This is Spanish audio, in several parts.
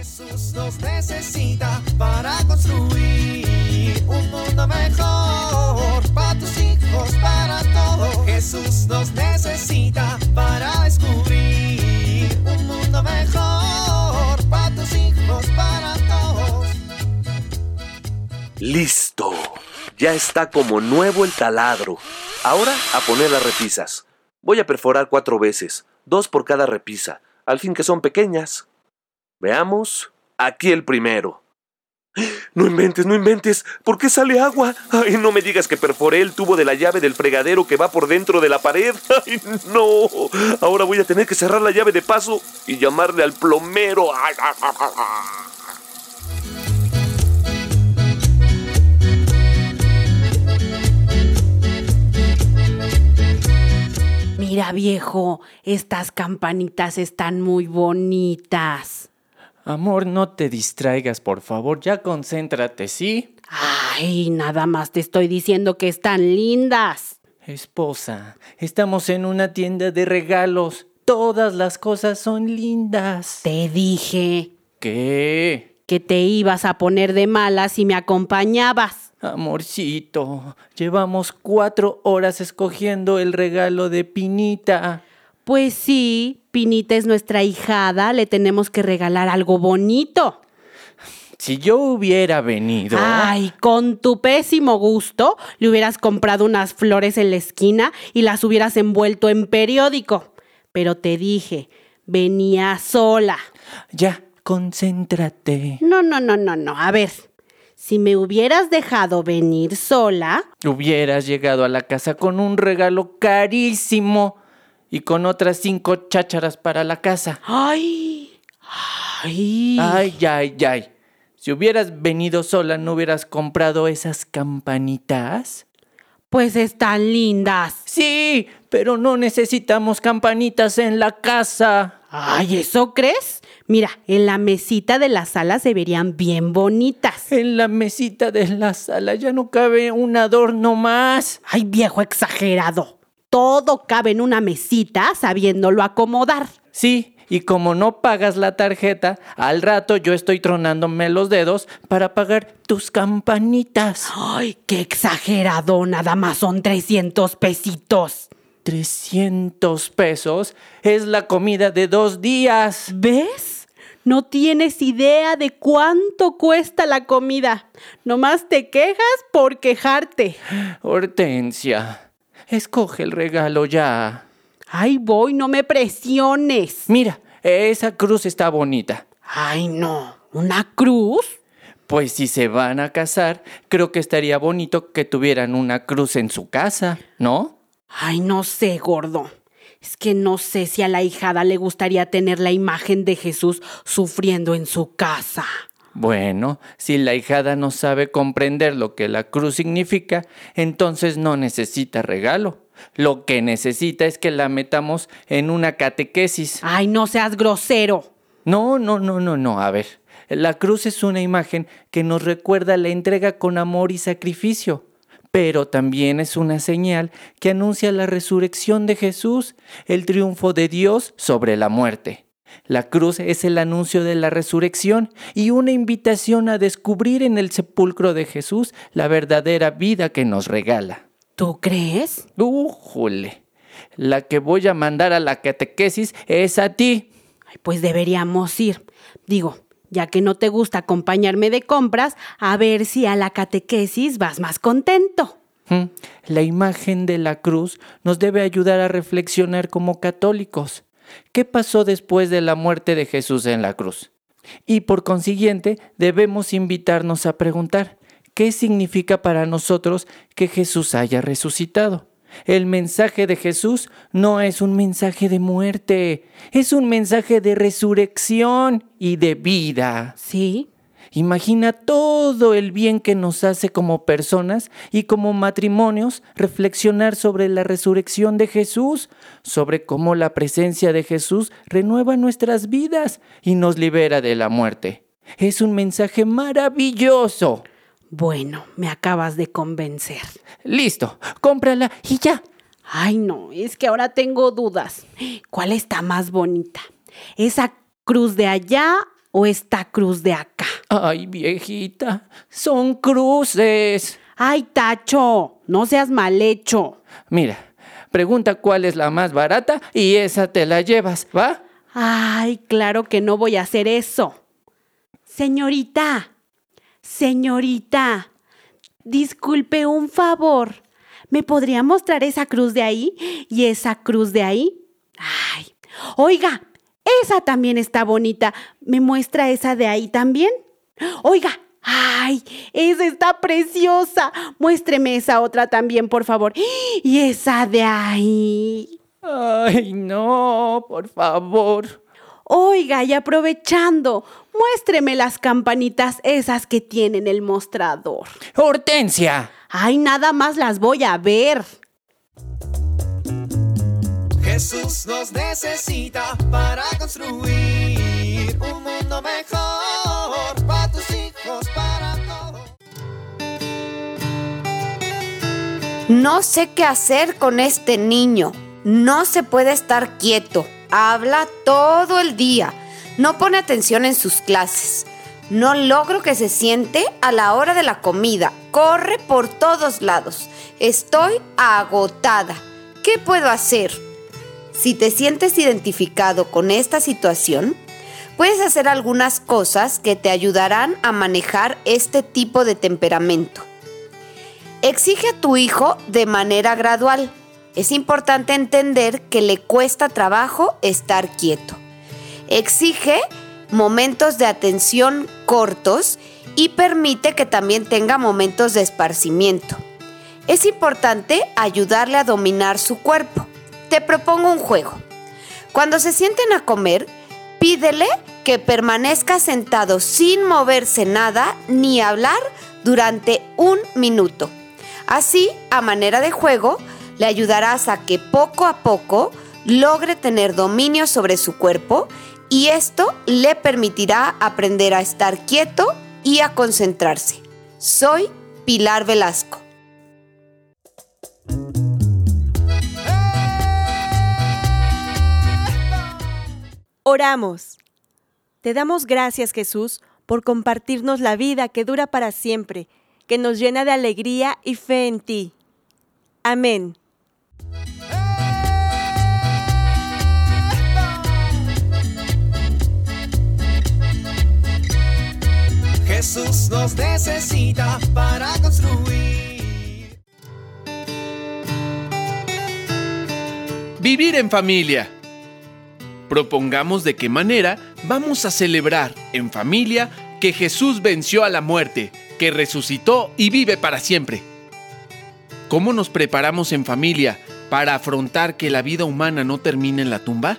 Jesús nos necesita para construir un mundo mejor para tus hijos, para todos. Jesús nos necesita para descubrir un mundo mejor para tus hijos, para todos. Listo. Ya está como nuevo el taladro. Ahora a poner las repisas. Voy a perforar cuatro veces, dos por cada repisa, al fin que son pequeñas. Veamos. Aquí el primero. No inventes, no inventes. ¿Por qué sale agua? Ay, no me digas que perforé el tubo de la llave del fregadero que va por dentro de la pared. Ay, no. Ahora voy a tener que cerrar la llave de paso y llamarle al plomero. Ay, ah, ah, ah. Mira, viejo, estas campanitas están muy bonitas. Amor, no te distraigas, por favor, ya concéntrate, ¿sí? Ay, nada más te estoy diciendo que están lindas. Esposa, estamos en una tienda de regalos. Todas las cosas son lindas. Te dije ¿Qué? que te ibas a poner de malas si me acompañabas. Amorcito, llevamos cuatro horas escogiendo el regalo de Pinita. Pues sí, Pinita es nuestra hijada, le tenemos que regalar algo bonito. Si yo hubiera venido... Ay, con tu pésimo gusto, le hubieras comprado unas flores en la esquina y las hubieras envuelto en periódico. Pero te dije, venía sola. Ya, concéntrate. No, no, no, no, no. A ver, si me hubieras dejado venir sola, Hubieras llegado a la casa con un regalo carísimo y con otras cinco chácharas para la casa. ay, ay, Ay, ay, ay. Si hubieras venido sola, ¿no hubieras comprado esas campanitas? pues están lindas. Sí, pero no necesitamos campanitas en la casa. Ay, ¿eso crees? Mira, en la mesita de la sala se verían bien bonitas. En la mesita de la sala ya no cabe un adorno más. Ay, viejo exagerado. Todo cabe en una mesita sabiéndolo acomodar. Sí, y como no pagas la tarjeta, al rato yo estoy tronándome los dedos para pagar tus campanitas. Ay, qué exagerado. Nada más son 300 pesitos. 300 pesos es la comida de dos días. ¿Ves? No tienes idea de cuánto cuesta la comida. Nomás te quejas por quejarte. Hortensia, escoge el regalo ya. Ay, voy, no me presiones. Mira, esa cruz está bonita. Ay, no. ¿Una cruz? Pues si se van a casar, creo que estaría bonito que tuvieran una cruz en su casa, ¿no? Ay, no sé, gordo. Es que no sé si a la hijada le gustaría tener la imagen de Jesús sufriendo en su casa. Bueno, si la hijada no sabe comprender lo que la cruz significa, entonces no necesita regalo. Lo que necesita es que la metamos en una catequesis. Ay, no seas grosero. No, no, no, no, no. A ver, la cruz es una imagen que nos recuerda la entrega con amor y sacrificio, pero también es una señal que anuncia la resurrección de Jesús, el triunfo de Dios sobre la muerte. La cruz es el anuncio de la resurrección y una invitación a descubrir en el sepulcro de Jesús la verdadera vida que nos regala. ¿Tú crees? ¡Újole! La que voy a mandar a la catequesis es a ti. Ay, pues deberíamos ir. Digo, ya que no te gusta acompañarme de compras, a ver si a la catequesis vas más contento. La imagen de la cruz nos debe ayudar a reflexionar como católicos. ¿Qué pasó después de la muerte de Jesús en la cruz? Y por consiguiente debemos invitarnos a preguntar, ¿qué significa para nosotros que Jesús haya resucitado? El mensaje de Jesús no es un mensaje de muerte, es un mensaje de resurrección y de vida. ¿Sí? Imagina todo el bien que nos hace como personas y como matrimonios reflexionar sobre la resurrección de Jesús, sobre cómo la presencia de Jesús renueva nuestras vidas y nos libera de la muerte. Es un mensaje maravilloso. Bueno, me acabas de convencer. Listo, cómprala y ya. Ay, no, es que ahora tengo dudas. ¿Cuál está más bonita? ¿Esa cruz de allá o esta cruz de acá? Ay, viejita, son cruces. Ay, Tacho, no seas mal hecho. Mira, pregunta cuál es la más barata y esa te la llevas, ¿va? Ay, claro que no voy a hacer eso. Señorita, señorita, disculpe un favor. ¿Me podría mostrar esa cruz de ahí y esa cruz de ahí? Ay, oiga, esa también está bonita. ¿Me muestra esa de ahí también? Oiga, ay, esa está preciosa. Muéstreme esa otra también, por favor. Y esa de ahí. Ay, no, por favor. Oiga, y aprovechando, muéstreme las campanitas esas que tiene en el mostrador. Hortensia. Ay, nada más las voy a ver. Jesús nos necesita para construir un mundo mejor para tus hijos, para todos. No sé qué hacer con este niño. No se puede estar quieto. Habla todo el día. No pone atención en sus clases. No logro que se siente a la hora de la comida. Corre por todos lados. Estoy agotada. ¿Qué puedo hacer? Si te sientes identificado con esta situación, puedes hacer algunas cosas que te ayudarán a manejar este tipo de temperamento. Exige a tu hijo de manera gradual. Es importante entender que le cuesta trabajo estar quieto. Exige momentos de atención cortos y permite que también tenga momentos de esparcimiento. Es importante ayudarle a dominar su cuerpo. Te propongo un juego. Cuando se sienten a comer, pídele que permanezca sentado sin moverse nada ni hablar durante un minuto. Así, a manera de juego, le ayudarás a que poco a poco logre tener dominio sobre su cuerpo y esto le permitirá aprender a estar quieto y a concentrarse. Soy Pilar Velasco. Oramos. Te damos gracias, Jesús, por compartirnos la vida que dura para siempre, que nos llena de alegría y fe en ti. Amén. Jesús nos necesita para construir. Vivir en familia. Propongamos de qué manera vamos a celebrar en familia que Jesús venció a la muerte, que resucitó y vive para siempre. ¿Cómo nos preparamos en familia para afrontar que la vida humana no termine en la tumba?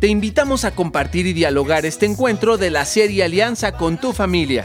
Te invitamos a compartir y dialogar este encuentro de la serie Alianza con tu familia.